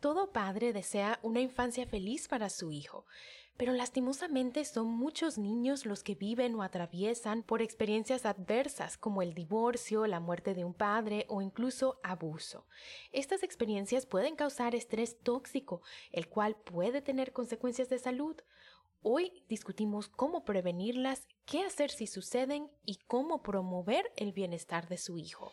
Todo padre desea una infancia feliz para su hijo, pero lastimosamente son muchos niños los que viven o atraviesan por experiencias adversas como el divorcio, la muerte de un padre o incluso abuso. Estas experiencias pueden causar estrés tóxico, el cual puede tener consecuencias de salud. Hoy discutimos cómo prevenirlas, qué hacer si suceden y cómo promover el bienestar de su hijo.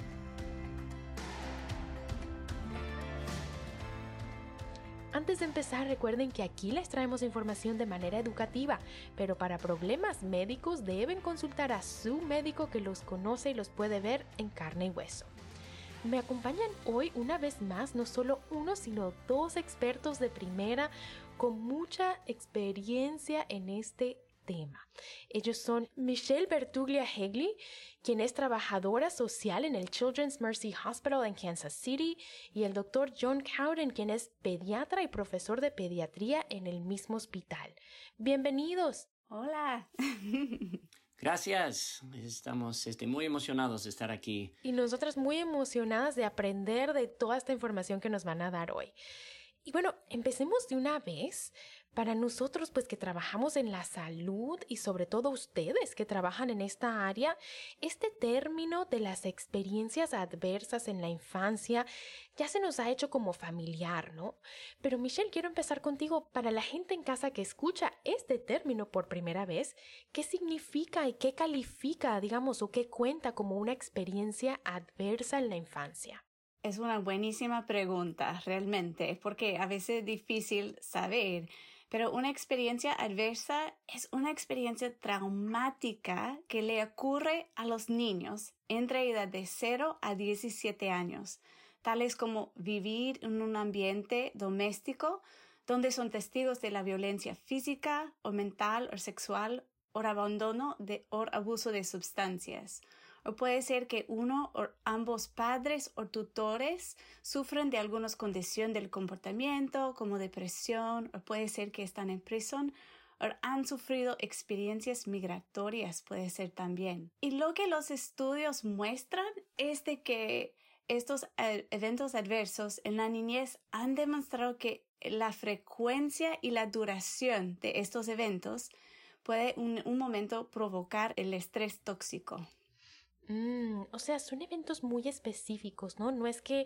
De empezar, recuerden que aquí les traemos información de manera educativa, pero para problemas médicos deben consultar a su médico que los conoce y los puede ver en carne y hueso. Me acompañan hoy una vez más no solo uno, sino dos expertos de primera con mucha experiencia en este tema. Ellos son Michelle Bertuglia Hegley, quien es trabajadora social en el Children's Mercy Hospital en Kansas City, y el doctor John Cowden, quien es pediatra y profesor de pediatría en el mismo hospital. Bienvenidos. Hola. Gracias, estamos este, muy emocionados de estar aquí. Y nosotras muy emocionadas de aprender de toda esta información que nos van a dar hoy. Y bueno, empecemos de una vez para nosotros, pues que trabajamos en la salud y sobre todo ustedes que trabajan en esta área, este término de las experiencias adversas en la infancia ya se nos ha hecho como familiar, ¿no? Pero Michelle, quiero empezar contigo para la gente en casa que escucha este término por primera vez, ¿qué significa y qué califica, digamos, o qué cuenta como una experiencia adversa en la infancia? Es una buenísima pregunta, realmente, porque a veces es difícil saber pero una experiencia adversa es una experiencia traumática que le ocurre a los niños entre edad de 0 a 17 años, tales como vivir en un ambiente doméstico donde son testigos de la violencia física o mental o sexual o abandono o abuso de sustancias o puede ser que uno o ambos padres o tutores sufren de alguna condición del comportamiento como depresión o puede ser que están en prisión o han sufrido experiencias migratorias, puede ser también. Y lo que los estudios muestran es de que estos eh, eventos adversos en la niñez han demostrado que la frecuencia y la duración de estos eventos puede en un momento provocar el estrés tóxico. Mm, o sea, son eventos muy específicos, ¿no? No es que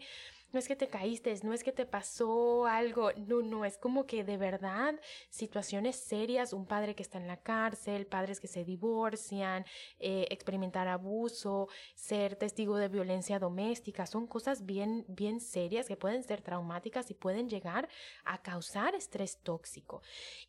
no es que te caíste, no es que te pasó algo, no, no, es como que de verdad situaciones serias, un padre que está en la cárcel, padres que se divorcian, eh, experimentar abuso, ser testigo de violencia doméstica, son cosas bien, bien serias que pueden ser traumáticas y pueden llegar a causar estrés tóxico.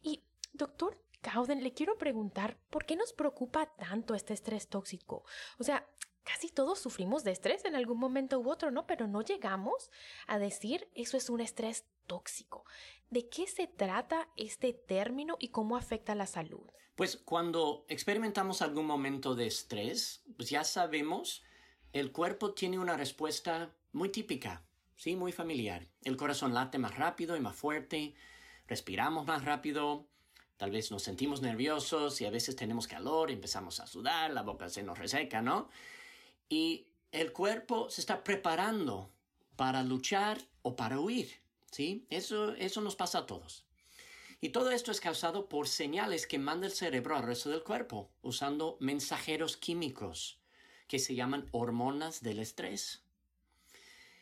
Y, doctor, Cowden, le quiero preguntar, ¿por qué nos preocupa tanto este estrés tóxico? O sea, casi todos sufrimos de estrés en algún momento u otro, ¿no? Pero no llegamos a decir eso es un estrés tóxico. ¿De qué se trata este término y cómo afecta la salud? Pues cuando experimentamos algún momento de estrés, pues ya sabemos, el cuerpo tiene una respuesta muy típica, sí, muy familiar. El corazón late más rápido y más fuerte, respiramos más rápido, Tal vez nos sentimos nerviosos y a veces tenemos calor, empezamos a sudar, la boca se nos reseca, ¿no? Y el cuerpo se está preparando para luchar o para huir, ¿sí? Eso, eso nos pasa a todos. Y todo esto es causado por señales que manda el cerebro al resto del cuerpo, usando mensajeros químicos que se llaman hormonas del estrés.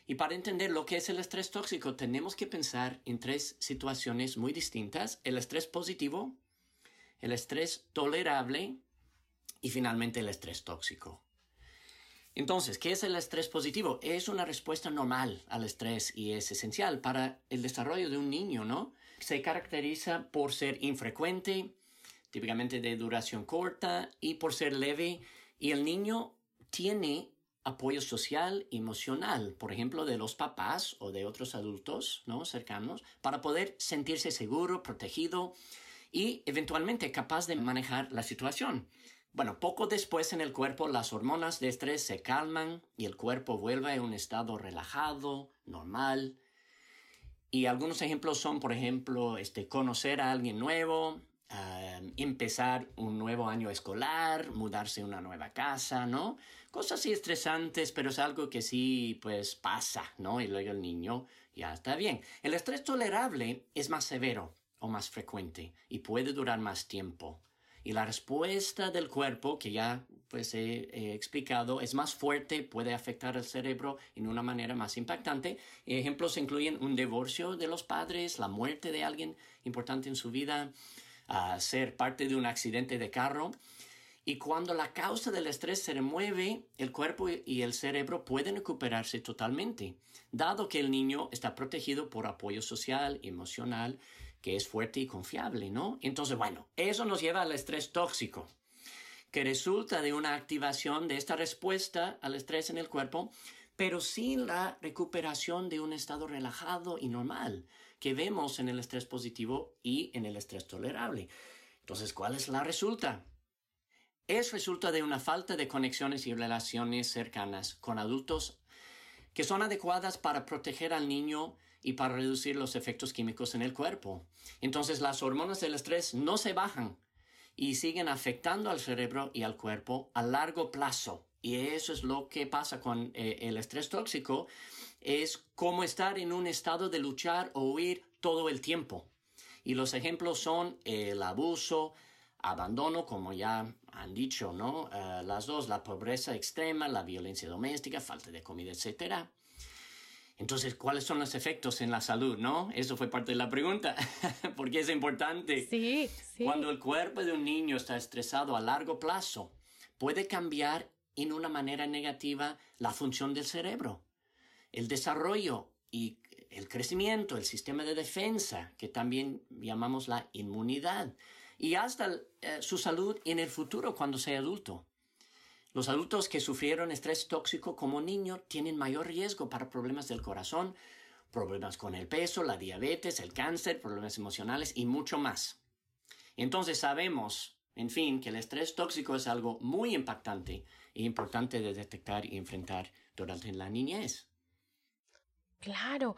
Y para entender lo que es el estrés tóxico, tenemos que pensar en tres situaciones muy distintas. El estrés positivo, el estrés tolerable y finalmente el estrés tóxico. Entonces, ¿qué es el estrés positivo? Es una respuesta normal al estrés y es esencial para el desarrollo de un niño, ¿no? Se caracteriza por ser infrecuente, típicamente de duración corta y por ser leve y el niño tiene apoyo social emocional, por ejemplo, de los papás o de otros adultos, ¿no? cercanos, para poder sentirse seguro, protegido y eventualmente capaz de manejar la situación. Bueno, poco después en el cuerpo las hormonas de estrés se calman y el cuerpo vuelve a un estado relajado, normal. Y algunos ejemplos son, por ejemplo, este, conocer a alguien nuevo, ah, empezar un nuevo año escolar, mudarse a una nueva casa, ¿no? Cosas así estresantes, pero es algo que sí, pues pasa, ¿no? Y luego el niño ya está bien. El estrés tolerable es más severo o más frecuente y puede durar más tiempo. Y la respuesta del cuerpo, que ya pues he, explicado, es más fuerte, puede afectar al cerebro en una manera más impactante. Ejemplos incluyen un divorcio de los padres, la muerte de alguien importante en su vida, ser parte de un accidente de carro. Y cuando la causa del estrés se remueve, el cuerpo y el cerebro pueden recuperarse totalmente, dado que el niño está protegido por apoyo social, emocional que es fuerte y confiable, ¿no? Entonces, bueno, eso nos lleva al estrés tóxico, que resulta de una activación de esta respuesta al estrés en el cuerpo, pero sin la recuperación de un estado relajado y normal que vemos en el estrés positivo y en el estrés tolerable. Entonces, ¿cuál es la resulta? Es resulta de una falta de conexiones y relaciones cercanas con adultos que son adecuadas para proteger al niño y para reducir los efectos químicos en el cuerpo. Entonces las hormonas del estrés no se bajan y siguen afectando al cerebro y al cuerpo a largo plazo. Y eso es lo que pasa con eh, el estrés tóxico, es como estar en un estado de luchar o huir todo el tiempo. Y los ejemplos son el abuso, abandono, como ya han dicho, ¿no? Eh, las dos, la pobreza extrema, la violencia doméstica, falta de comida, etcétera. Entonces, ¿cuáles son los efectos en la salud, no? Eso fue parte de la pregunta, porque es importante. Sí, sí. Cuando el cuerpo de un niño está estresado a largo plazo, puede cambiar en una manera negativa la función del cerebro, el desarrollo y el crecimiento, el sistema de defensa, que también llamamos la inmunidad, y hasta eh, su salud en el futuro cuando sea adulto. Los adultos que sufrieron estrés tóxico como niño tienen mayor riesgo para problemas del corazón, problemas con el peso, la diabetes, el cáncer, problemas emocionales y mucho más. Entonces sabemos, en fin, que el estrés tóxico es algo muy impactante e importante de detectar y enfrentar durante la niñez. Claro,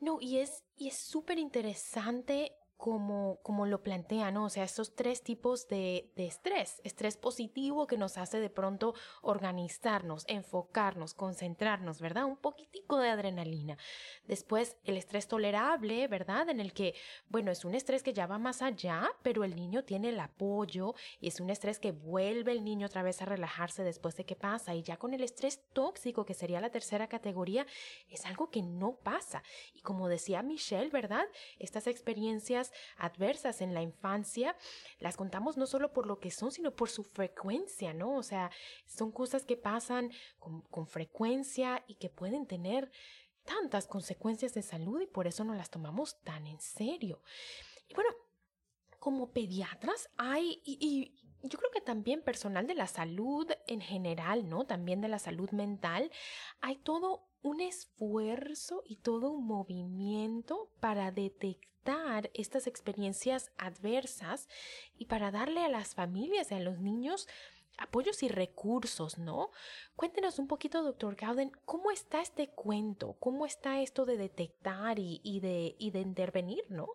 no, y es y es súper interesante como, como lo plantea, ¿no? O sea, estos tres tipos de, de, estrés. Estrés positivo que nos hace de pronto organizarnos, enfocarnos, concentrarnos, ¿verdad? Un poquitico de adrenalina. Después, el estrés tolerable, ¿verdad? En el que, bueno, es un estrés que ya va más allá, pero el niño tiene el apoyo y es un estrés que vuelve el niño otra vez a relajarse después de que pasa. Y ya con el estrés tóxico, que sería la tercera categoría, es algo que no pasa. Y como decía Michelle, ¿verdad? Estas experiencias adversas en la infancia, las contamos no solo por lo que son, sino por su frecuencia, ¿no? O sea, son cosas que pasan con, frecuencia y que pueden tener tantas consecuencias de salud y por eso no las tomamos tan en serio. Y bueno, como pediatras hay, y, yo creo que también personal de la salud en general, ¿no? También de la salud mental, hay todo un esfuerzo y todo un movimiento para detectar estas experiencias adversas y para darle a las familias y a los niños apoyos y recursos, ¿no? Cuéntenos un poquito, doctor Gauden, ¿cómo está este cuento? ¿Cómo está esto de detectar y, de, y de intervenir, ¿no?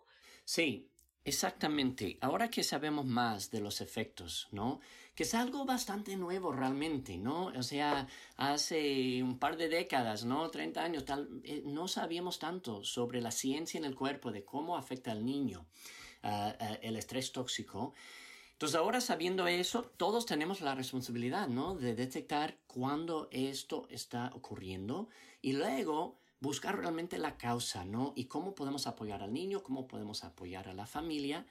Sí, Exactamente. Ahora que sabemos más de los efectos, ¿no? Que es algo bastante nuevo realmente, ¿no? O sea, hace un par de décadas, ¿no? 30 años, tal, eh, no sabíamos tanto sobre la ciencia en el cuerpo, de cómo afecta al niño el estrés tóxico. Entonces ahora sabiendo eso, todos tenemos la responsabilidad, ¿no? De detectar cuándo esto está ocurriendo y luego buscar realmente la causa, ¿no? Y cómo podemos apoyar al niño, cómo podemos apoyar a la familia.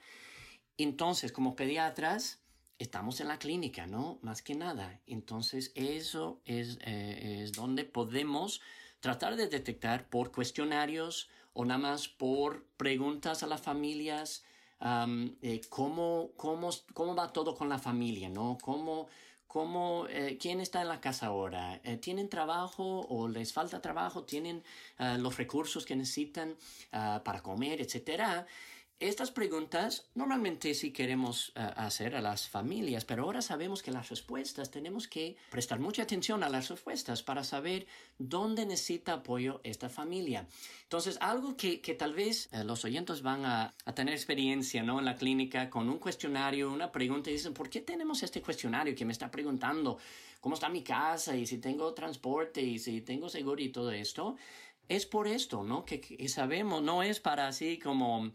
Entonces, como pediatras, estamos en la clínica, ¿no? Más que nada. Entonces, eso es, eh, es donde podemos tratar de detectar por cuestionarios o nada más por preguntas a las familias, eh, cómo, cómo, cómo va todo con la familia, ¿no? ¿Cómo, cómo, eh, quién está en la casa ahora, eh, tienen trabajo o les falta trabajo, tienen ah, los recursos que necesitan ah, para comer, etcétera. Estas preguntas normalmente sí queremos eh, hacer a las familias, pero ahora sabemos que las respuestas tenemos que prestar mucha atención a las respuestas para saber dónde necesita apoyo esta familia. Entonces, algo que, que tal vez eh, los oyentes van a, a, tener experiencia ¿no? en la clínica con un cuestionario, una pregunta y dicen, ¿por qué tenemos este cuestionario que me está preguntando cómo está mi casa y si tengo transporte y si tengo seguro y todo esto? Es por esto, ¿no? Que, sabemos, no es para así como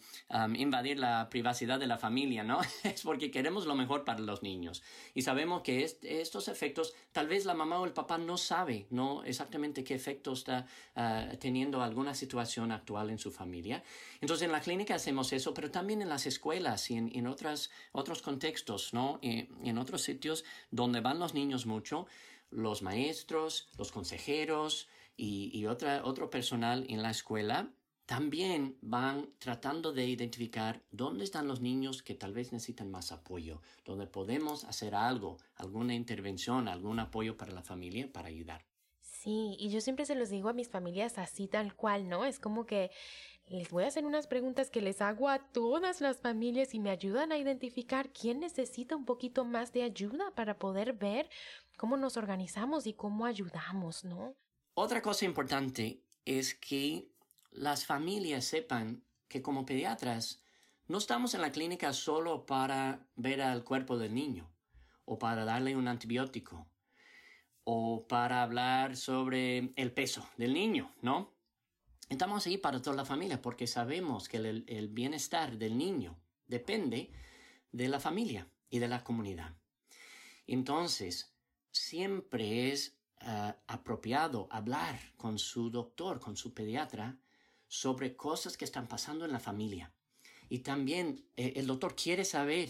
invadir la privacidad de la familia, ¿no? es porque queremos lo mejor para los niños. Y sabemos que estos efectos, tal vez la mamá o el papá no sabe, ¿no? Exactamente qué efecto está ah, teniendo alguna situación actual en su familia. Entonces, en la clínica hacemos eso, pero también en las escuelas y en, otras, otros contextos, ¿no? En otros sitios donde van los niños mucho, los maestros, los consejeros, y, otra, otro personal en la escuela también van tratando de identificar dónde están los niños que tal vez necesitan más apoyo, donde podemos hacer algo, alguna intervención, algún apoyo para la familia para ayudar. Sí, y yo siempre se los digo a mis familias así tal cual, ¿no? Es como que les voy a hacer unas preguntas que les hago a todas las familias y me ayudan a identificar quién necesita un poquito más de ayuda para poder ver cómo nos organizamos y cómo ayudamos, ¿no? Otra cosa importante es que las familias sepan que como pediatras no estamos en la clínica solo para ver al cuerpo del niño o para darle un antibiótico o para hablar sobre el peso del niño, ¿no? Estamos ahí para toda la familia porque sabemos que el, el bienestar del niño depende de la familia y de la comunidad. Entonces, siempre es eh, apropiado hablar con su doctor, con su pediatra, sobre cosas que están pasando en la familia. Y también eh, el doctor quiere saber,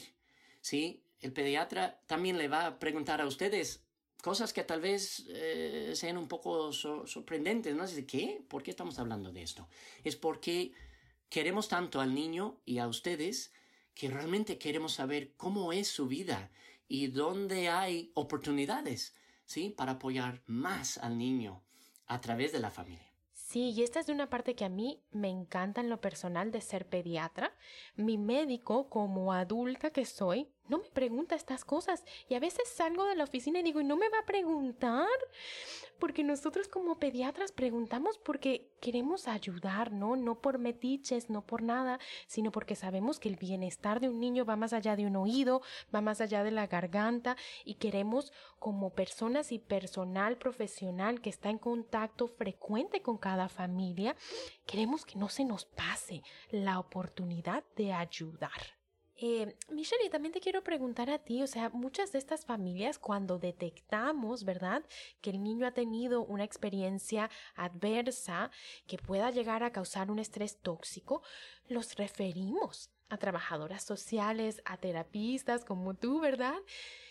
¿sí? El pediatra también le va a preguntar a ustedes cosas que tal vez eh, sean un poco sorprendentes, ¿no? Dice, ¿qué? ¿Por qué estamos hablando de esto? Es porque queremos tanto al niño y a ustedes que realmente queremos saber cómo es su vida y dónde hay oportunidades ¿sí? Para apoyar más al niño a través de la familia. Sí, y esta es una parte que a mí me encanta en lo personal de ser pediatra. Mi médico, como adulta que soy, no me pregunta estas cosas. Y a veces salgo de la oficina y digo, ¿y no me va a preguntar? Porque nosotros como pediatras preguntamos porque queremos ayudar, ¿no? No por metiches, no por nada, sino porque sabemos que el bienestar de un niño va más allá de un oído, va más allá de la garganta y queremos como personas y personal profesional que está en contacto frecuente con cada familia, queremos que no se nos pase la oportunidad de ayudar. Eh, Michelle, y también te quiero preguntar a ti, o sea, muchas de estas familias cuando detectamos, ¿verdad?, que el niño ha tenido una experiencia adversa que pueda llegar a causar un estrés tóxico, los referimos a trabajadoras sociales, a terapistas como tú, ¿verdad?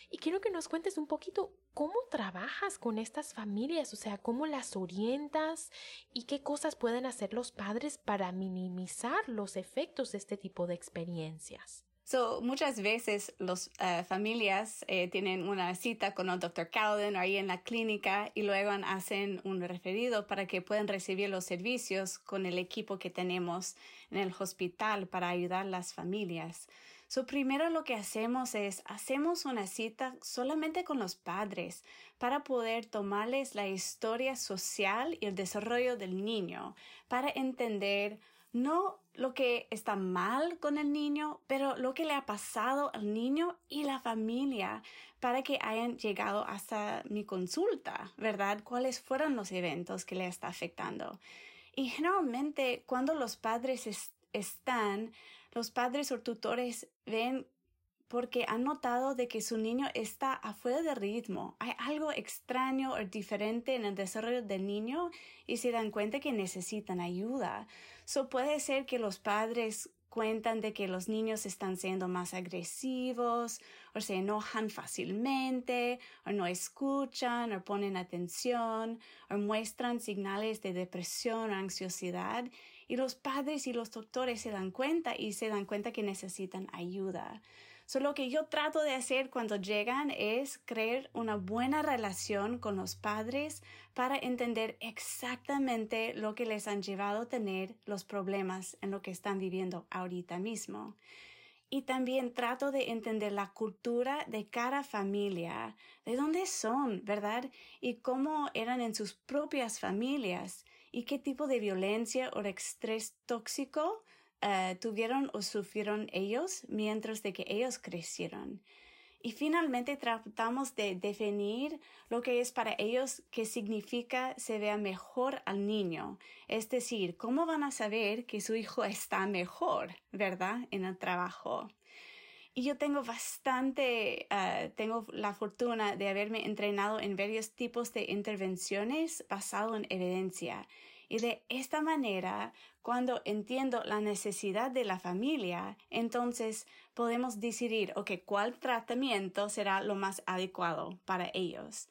Y quiero que nos cuentes un poquito cómo trabajas con estas familias, o sea, cómo las orientas y qué cosas pueden hacer los padres para minimizar los efectos de este tipo de experiencias. So, muchas veces las eh, familias eh, tienen una cita con el Dr. Calvin ahí en la clínica y luego hacen un referido para que puedan recibir los servicios con el equipo que tenemos en el hospital para ayudar a las familias. So, primero lo que hacemos es hacemos una cita solamente con los padres para poder tomarles la historia social y el desarrollo del niño, para entender no lo que está mal con el niño, pero lo que le ha pasado al niño y la familia para que hayan llegado hasta mi consulta, ¿verdad? ¿Cuáles fueron los eventos que le está afectando? Y generalmente cuando los padres están, los padres o tutores ven porque han notado de que su niño está afuera de ritmo. Hay algo extraño o diferente en el desarrollo del niño y se dan cuenta que necesitan ayuda. So puede ser que los padres cuentan de que los niños están siendo más agresivos o se enojan fácilmente o no escuchan o ponen atención o muestran señales de depresión o ansiosidad y los padres y los doctores se dan cuenta y se dan cuenta que necesitan ayuda. Solo lo que yo trato de hacer cuando llegan es crear una buena relación con los padres para entender exactamente lo que les han llevado a tener los problemas en lo que están viviendo ahorita mismo. Y también trato de entender la cultura de cada familia, de dónde son, ¿verdad? Y cómo eran en sus propias familias y qué tipo de violencia o estrés tóxico eh, tuvieron o sufrieron ellos mientras de que ellos crecieron. Y finalmente tratamos de definir lo que es para ellos qué significa se vea mejor al niño. Es decir, cómo van a saber que su hijo está mejor, ¿verdad? En el trabajo. Y yo tengo bastante, eh, tengo la fortuna de haberme entrenado en varios tipos de intervenciones basado en evidencia. Y de esta manera, cuando entiendo la necesidad de la familia, entonces podemos decidir, ok, cuál tratamiento será lo más adecuado para ellos.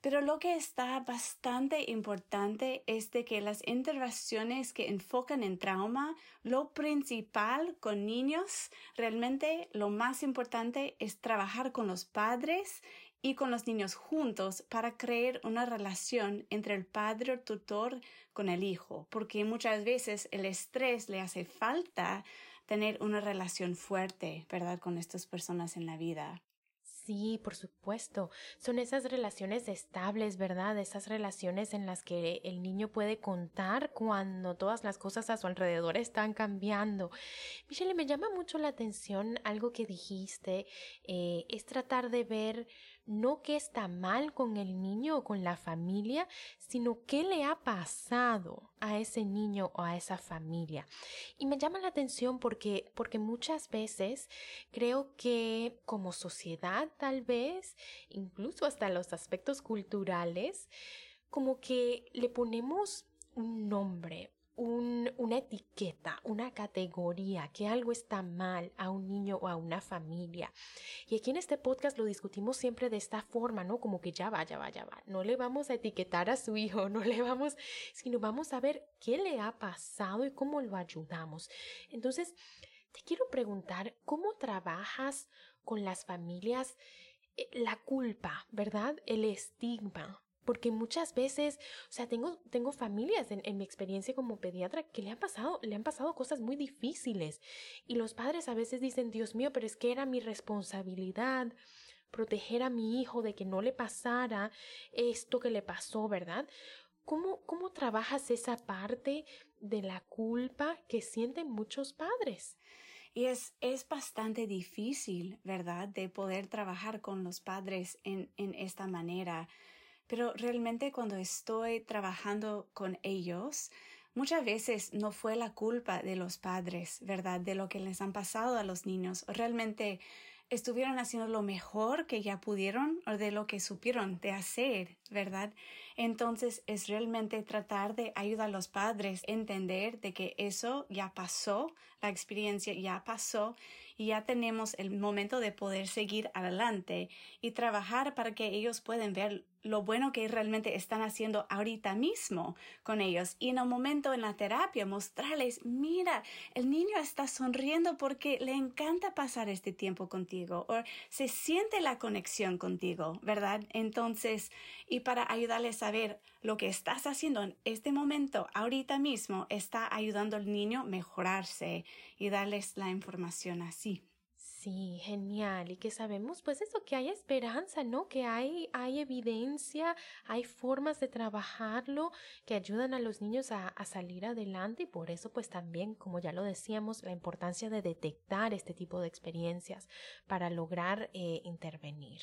Pero lo que está bastante importante es de que las intervenciones que enfocan en trauma, lo principal con niños, realmente lo más importante es trabajar con los padres y con los niños juntos para crear una relación entre el padre o tutor con el hijo, porque muchas veces el estrés le hace falta tener una relación fuerte, ¿verdad?, con estas personas en la vida. Sí, por supuesto. Son esas relaciones estables, ¿verdad? Esas relaciones en las que el niño puede contar cuando todas las cosas a su alrededor están cambiando. Michelle, me llama mucho la atención algo que dijiste, eh, es tratar de ver no qué está mal con el niño o con la familia, sino qué le ha pasado a ese niño o a esa familia. Y me llama la atención porque, porque muchas veces creo que como sociedad tal vez, incluso hasta los aspectos culturales, como que le ponemos un nombre, una etiqueta, una categoría, que algo está mal a un niño o a una familia. Y aquí en este podcast lo discutimos siempre de esta forma, ¿no? Como que ya va, ya va, ya va. No le vamos a etiquetar a su hijo, no le vamos, sino vamos a ver qué le ha pasado y cómo lo ayudamos. Entonces, te quiero preguntar, ¿cómo trabajas con las familias eh, la culpa, ¿verdad? El estigma porque muchas veces, o sea, tengo, tengo familias en, mi experiencia como pediatra que le han pasado, le han pasado cosas muy difíciles. Y los padres a veces dicen, Dios mío, pero es que era mi responsabilidad proteger a mi hijo de que no le pasara esto que le pasó, ¿verdad? ¿Cómo, cómo trabajas esa parte de la culpa que sienten muchos padres? Y es, es bastante difícil, ¿verdad?, de poder trabajar con los padres en, en esta manera pero realmente cuando estoy trabajando con ellos, muchas veces no fue la culpa de los padres, ¿verdad? De lo que les han pasado a los niños. Realmente estuvieron haciendo lo mejor que ya pudieron o de lo que supieron de hacer, ¿verdad? Entonces es realmente tratar de ayudar a los padres a entender de que eso ya pasó, la experiencia ya pasó y ya tenemos el momento de poder seguir adelante y trabajar para que ellos puedan ver lo bueno que realmente están haciendo ahorita mismo con ellos y en un momento en la terapia mostrarles, mira, el niño está sonriendo porque le encanta pasar este tiempo contigo o se siente la conexión contigo, ¿verdad? Entonces, y para ayudarles a ver lo que estás haciendo en este momento, ahorita mismo, está ayudando al niño a mejorarse y darles la información así. Sí, genial. Y que sabemos, pues eso, que hay esperanza, ¿no? Que hay, hay evidencia, hay formas de trabajarlo que ayudan a los niños a, salir adelante y por eso, pues también, como ya lo decíamos, la importancia de detectar este tipo de experiencias para lograr eh, intervenir.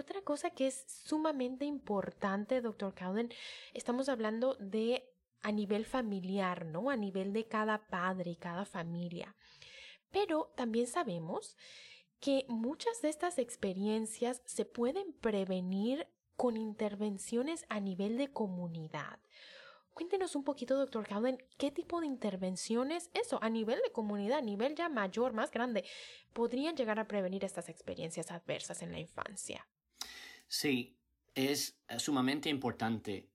Otra cosa que es sumamente importante, doctor Cowden, estamos hablando de a nivel familiar, ¿no? A nivel de cada padre y cada familia. Pero también sabemos que muchas de estas experiencias se pueden prevenir con intervenciones a nivel de comunidad. Cuéntenos un poquito, doctor Cowden, qué tipo de intervenciones, eso, a nivel de comunidad, a nivel ya mayor, más grande, podrían llegar a prevenir estas experiencias adversas en la infancia. Sí, es sumamente importante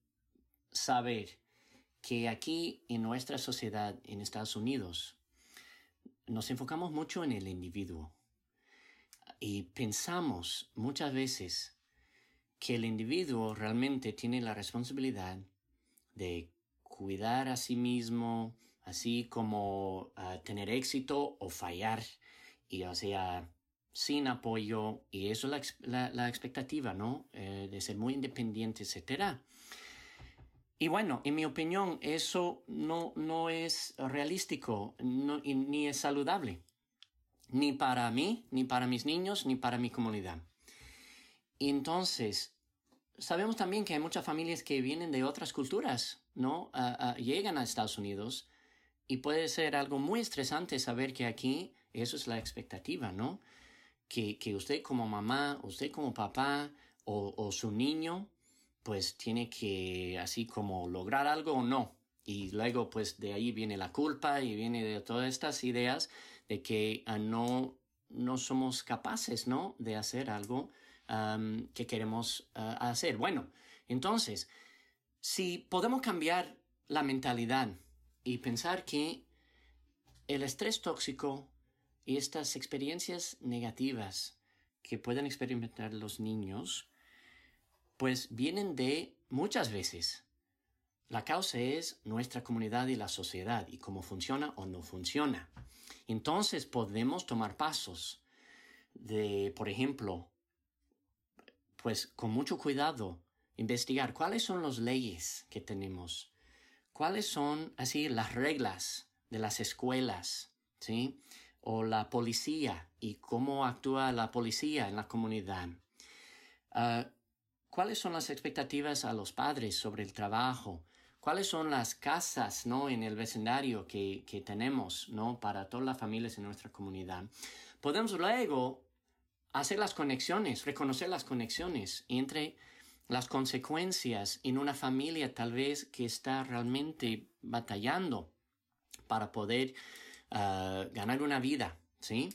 saber que aquí en nuestra sociedad en Estados Unidos nos enfocamos mucho en el individuo. Y pensamos muchas veces que el individuo realmente tiene la responsabilidad de cuidar a sí mismo, así como uh, tener éxito o fallar, y o sea, sin apoyo, y eso es la, la, expectativa, ¿no? Eh, de ser muy independiente, etc. Y bueno, en mi opinión, eso no, no es realístico no, ni es saludable, ni para mí, ni para mis niños, ni para mi comunidad. Y entonces, sabemos también que hay muchas familias que vienen de otras culturas, ¿no? Llegan a Estados Unidos y puede ser algo muy estresante saber que aquí eso es la expectativa, ¿no? Que, que usted como mamá, usted como papá o, o, su niño, pues tiene que así como lograr algo o no. Y luego pues de ahí viene la culpa y viene de todas estas ideas de que uh, no, no somos capaces, ¿no? De hacer algo que queremos uh, hacer. Bueno, entonces, si podemos cambiar la mentalidad y pensar que el estrés tóxico estas experiencias negativas que pueden experimentar los niños, pues vienen de muchas veces. La causa es nuestra comunidad y la sociedad y cómo funciona o no funciona. Entonces podemos tomar pasos de, por ejemplo, pues con mucho cuidado investigar cuáles son las leyes que tenemos, cuáles son así las reglas de las escuelas, ¿sí? O la policía y cómo actúa la policía en la comunidad. Uh, ¿Cuáles son las expectativas a los padres sobre el trabajo? ¿Cuáles son las casas, ¿no? En el vecindario que, que tenemos, ¿no? Para todas las familias en nuestra comunidad. Podemos luego hacer las conexiones, reconocer las conexiones entre las consecuencias en una familia tal vez que está realmente batallando para poder ganar una vida, ¿sí?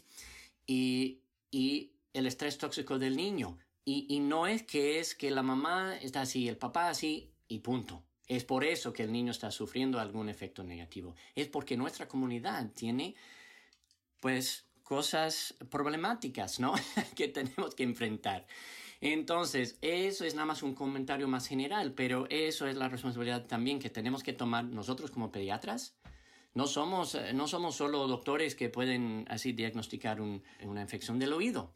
Y, y, el estrés tóxico del niño. Y, y no es que es que la mamá está así, el papá así y punto. Es por eso que el niño está sufriendo algún efecto negativo. Es porque nuestra comunidad tiene, pues, cosas problemáticas, ¿no? que tenemos que enfrentar. Entonces, eso es nada más un comentario más general, pero eso es la responsabilidad también que tenemos que tomar nosotros como pediatras. No somos, no somos solo doctores que pueden así diagnosticar un, una infección del oído.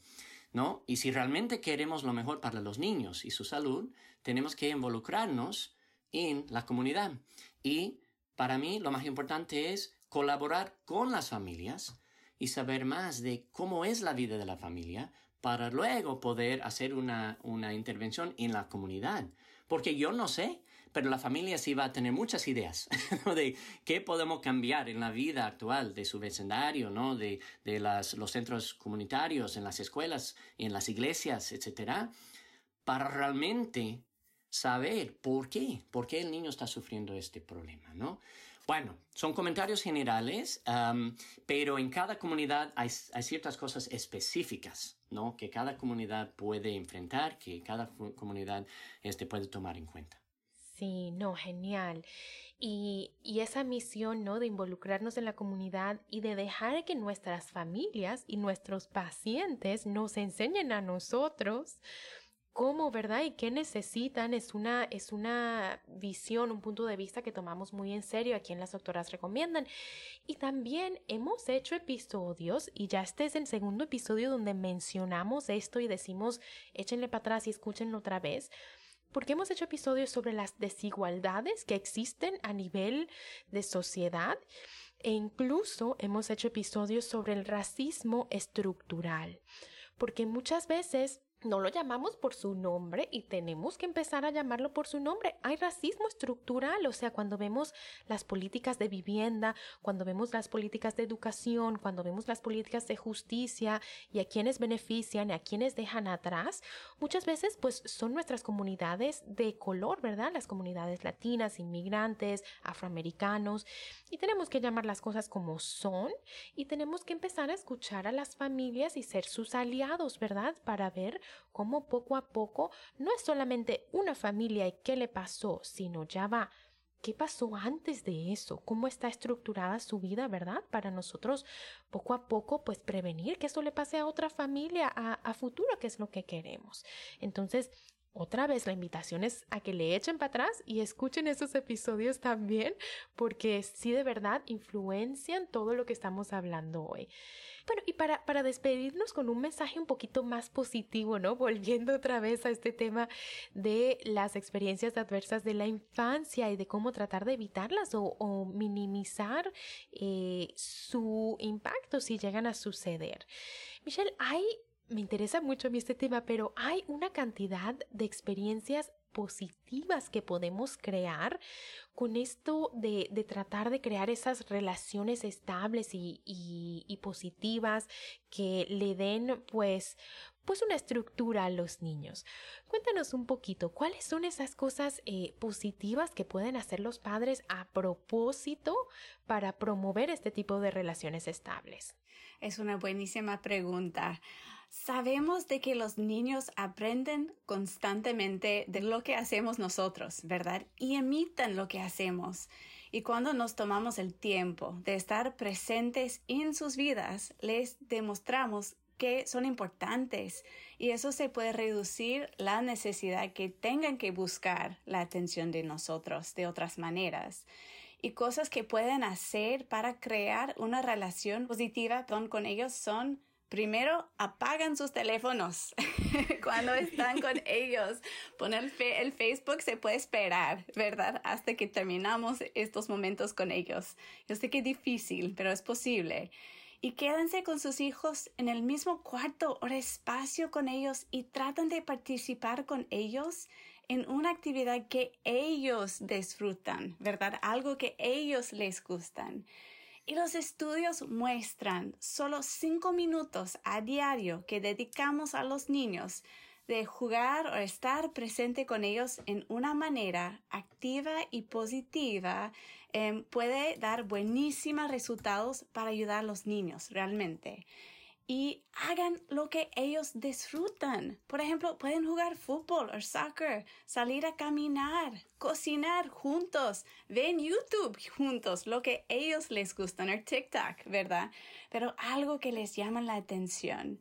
¿no? Y si realmente queremos lo mejor para los niños y su salud, tenemos que involucrarnos en la comunidad. Y para mí lo más importante es colaborar con las familias y saber más de cómo es la vida de la familia para luego poder hacer una, una intervención en la comunidad. Porque yo no sé, pero la familia sí va a tener muchas ideas de qué podemos cambiar en la vida actual de su vecindario, ¿no? de, de los centros comunitarios, en las escuelas, en las iglesias, etcétera, para realmente saber por qué, por qué el niño está sufriendo este problema, ¿no? Bueno, son comentarios generales, pero en cada comunidad hay, hay, ciertas cosas específicas, ¿no? Que cada comunidad puede enfrentar, que cada comunidad este, puede tomar en cuenta. Sí, no, genial. Y, y, esa misión, ¿no? De involucrarnos en la comunidad y de dejar que nuestras familias y nuestros pacientes nos enseñen a nosotros cómo, ¿verdad? Y qué necesitan es una, es una visión, un punto de vista que tomamos muy en serio, a quien las doctoras recomiendan. Y también hemos hecho episodios, y ya este es el segundo episodio donde mencionamos esto y decimos, échenle para atrás y escúchenlo otra vez. Porque hemos hecho episodios sobre las desigualdades que existen a nivel de sociedad e incluso hemos hecho episodios sobre el racismo estructural. Porque muchas veces no lo llamamos por su nombre y tenemos que empezar a llamarlo por su nombre. Hay racismo estructural, o sea, cuando vemos las políticas de vivienda, cuando vemos las políticas de educación, cuando vemos las políticas de justicia y a quienes benefician a quienes dejan atrás, muchas veces pues son nuestras comunidades de color, ¿verdad? Las comunidades latinas, inmigrantes, afroamericanos y tenemos que llamar las cosas como son y tenemos que empezar a escuchar a las familias y ser sus aliados, ¿verdad? Para ver cómo poco a poco no es solamente una familia y qué le pasó, sino ya va. ¿Qué pasó antes de eso? ¿Cómo está estructurada su vida, verdad? Para nosotros, poco a poco, pues prevenir que eso le pase a otra familia a, a futuro, que es lo que queremos. Entonces, otra vez la invitación es a que le echen para atrás y escuchen esos episodios también, porque sí de verdad influencian todo lo que estamos hablando hoy. Bueno, y para, para despedirnos con un mensaje un poquito más positivo, ¿no? Volviendo otra vez a este tema de las experiencias adversas de la infancia y de cómo tratar de evitarlas o, minimizar eh, su impacto si llegan a suceder. Michelle, hay me interesa mucho a mí este tema, pero hay una cantidad de experiencias positivas que podemos crear con esto de, de tratar de crear esas relaciones estables y, y, positivas que le den pues pues una estructura a los niños. Cuéntanos un poquito, ¿cuáles son esas cosas eh, positivas que pueden hacer los padres a propósito para promover este tipo de relaciones estables? Es una buenísima pregunta. Sabemos de que los niños aprenden constantemente de lo que hacemos nosotros, ¿verdad? Y imitan lo que hacemos. Y cuando nos tomamos el tiempo de estar presentes en sus vidas, les demostramos que son importantes y eso se puede reducir la necesidad que tengan que buscar la atención de nosotros de otras maneras y cosas que pueden hacer para crear una relación positiva con, ellos son Primero, apagan sus teléfonos cuando están con ellos. Poner el Facebook se puede esperar, ¿verdad? Hasta que terminamos estos momentos con ellos. Yo sé que es difícil, pero es posible. Y quédense con sus hijos en el mismo cuarto o espacio con ellos y tratan de participar con ellos en una actividad que ellos disfrutan, ¿verdad? Algo que ellos les gustan. Y los estudios muestran solo cinco minutos a diario que dedicamos a los niños de jugar o estar presente con ellos en una manera activa y positiva eh, puede dar buenísimos resultados para ayudar a los niños realmente y hagan lo que ellos disfrutan. Por ejemplo, pueden jugar fútbol o soccer, salir a caminar, cocinar juntos, ven YouTube juntos, lo que ellos les gustan, o TikTok, ¿verdad? Pero algo que les llama la atención.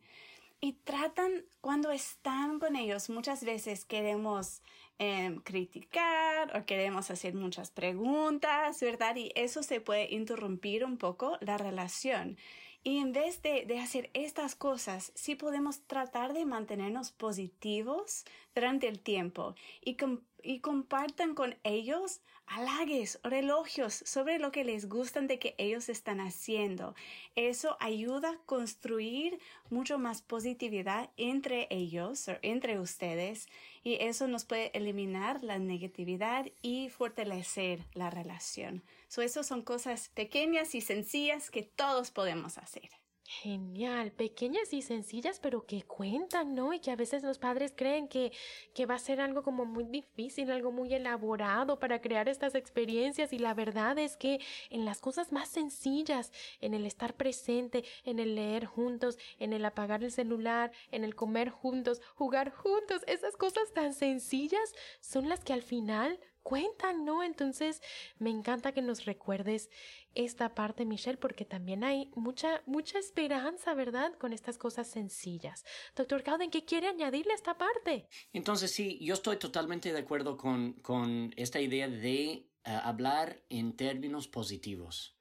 Y tratan, cuando están con ellos, muchas veces queremos eh, criticar o queremos hacer muchas preguntas, ¿verdad? Y eso se puede interrumpir un poco la relación. Y en vez de, de hacer estas cosas, sí podemos tratar de mantenernos positivos durante el tiempo y, com- y compartan con ellos halagues o elogios sobre lo que les gustan de que ellos están haciendo. Eso ayuda a construir mucho más positividad entre ellos o entre ustedes y eso nos puede eliminar la negatividad y fortalecer la relación. So, eso son cosas pequeñas y sencillas que todos podemos hacer. Genial, pequeñas y sencillas, pero que cuentan, ¿no? Y que a veces los padres creen que, que va a ser algo como muy difícil, algo muy elaborado para crear estas experiencias. Y la verdad es que en las cosas más sencillas, en el estar presente, en el leer juntos, en el apagar el celular, en el comer juntos, jugar juntos, esas cosas tan sencillas son las que al final cuentan, ¿no? Entonces, me encanta que nos recuerdes esta parte, Michelle, porque también hay mucha, mucha esperanza, ¿verdad? Con estas cosas sencillas. Doctor Cowden, ¿qué quiere añadirle a esta parte? Entonces sí, yo estoy totalmente de acuerdo con, con esta idea de eh, hablar en términos positivos.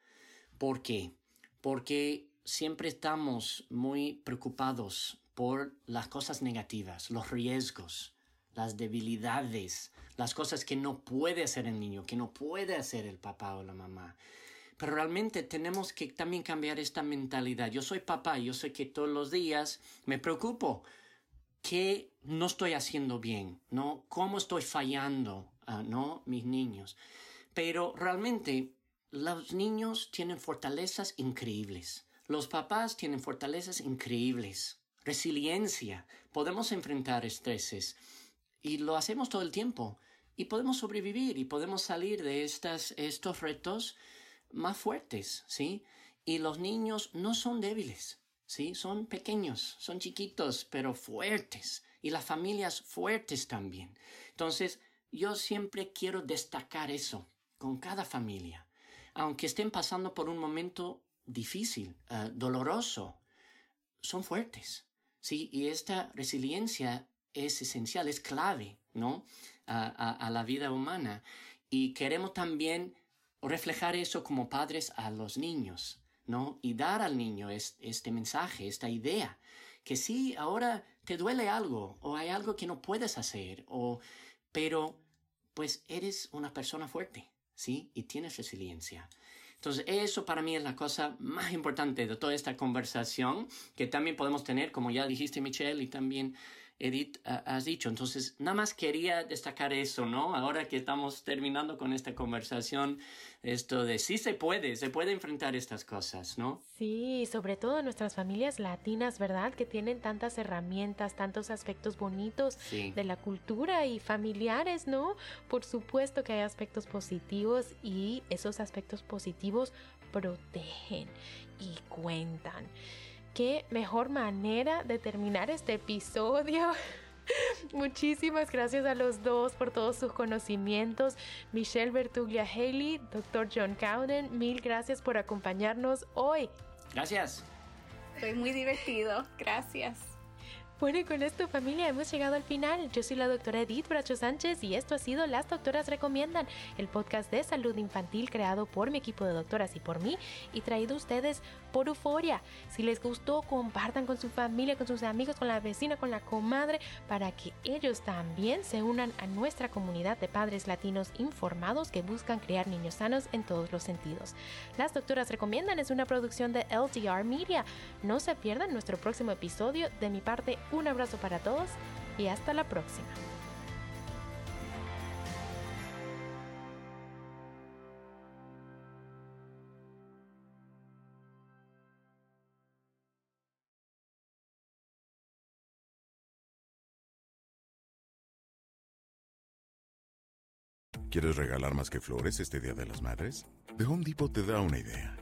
¿Por qué? Porque siempre estamos muy preocupados por las cosas negativas, los riesgos, las debilidades, las cosas que no puede hacer el niño, que no puede hacer el papá o la mamá. Pero realmente tenemos que también cambiar esta mentalidad. Yo soy papá, yo sé que todos los días me preocupo qué no estoy haciendo bien, ¿no? ¿Cómo estoy fallando, ah, ¿no? Mis niños. Pero realmente los niños tienen fortalezas increíbles. Los papás tienen fortalezas increíbles. Resiliencia. Podemos enfrentar estreses. Y lo hacemos todo el tiempo. Y podemos sobrevivir y podemos salir de estas, estos retos más fuertes, ¿sí? Y los niños no son débiles, ¿sí? Son pequeños, son chiquitos, pero fuertes. Y las familias fuertes también. Entonces, yo siempre quiero destacar eso con cada familia. Aunque estén pasando por un momento difícil, eh, doloroso, son fuertes, ¿sí? Y esta resiliencia es esencial, es clave, ¿no? A, la vida humana. Y queremos también reflejar eso como padres a los niños, ¿no? Y dar al niño es- este mensaje, esta idea, que sí, ahora te duele algo, o hay algo que no puedes hacer, o, pero, pues eres una persona fuerte, ¿sí? Y tienes resiliencia. Entonces, eso para mí es la cosa más importante de toda esta conversación que también podemos tener, como ya dijiste, Michelle, y también Edith has dicho. Entonces, nada más quería destacar eso, ¿no? Ahora que estamos terminando con esta conversación, esto de sí se puede, se puede enfrentar estas cosas, ¿no? Sí, sobre todo en nuestras familias latinas, ¿verdad? Que tienen tantas herramientas, tantos aspectos bonitos Sí. de la cultura y familiares, ¿no? Por supuesto que hay aspectos positivos y esos aspectos positivos protegen y cuentan. Qué mejor manera de terminar este episodio. Muchísimas gracias a los dos por todos sus conocimientos. Michelle Bertuglia Haley, Dr. John Cowden, mil gracias por acompañarnos hoy. Gracias. Fue muy divertido. Gracias. Bueno, y con esto familia hemos llegado al final. Yo soy la doctora Edith Bracho Sánchez y esto ha sido Las Doctoras Recomiendan, el podcast de salud infantil creado por mi equipo de doctoras y por mí y traído a ustedes por Euforia. Si les gustó, compartan con su familia, con sus amigos, con la vecina, con la comadre, para que ellos también se unan a nuestra comunidad de padres latinos informados que buscan criar niños sanos en todos los sentidos. Las Doctoras Recomiendan es una producción de LDR Media. No se pierdan nuestro próximo episodio. De mi parte, un abrazo para todos y hasta la próxima. ¿Quieres regalar más que flores este Día de las Madres? The Home Depot te da una idea.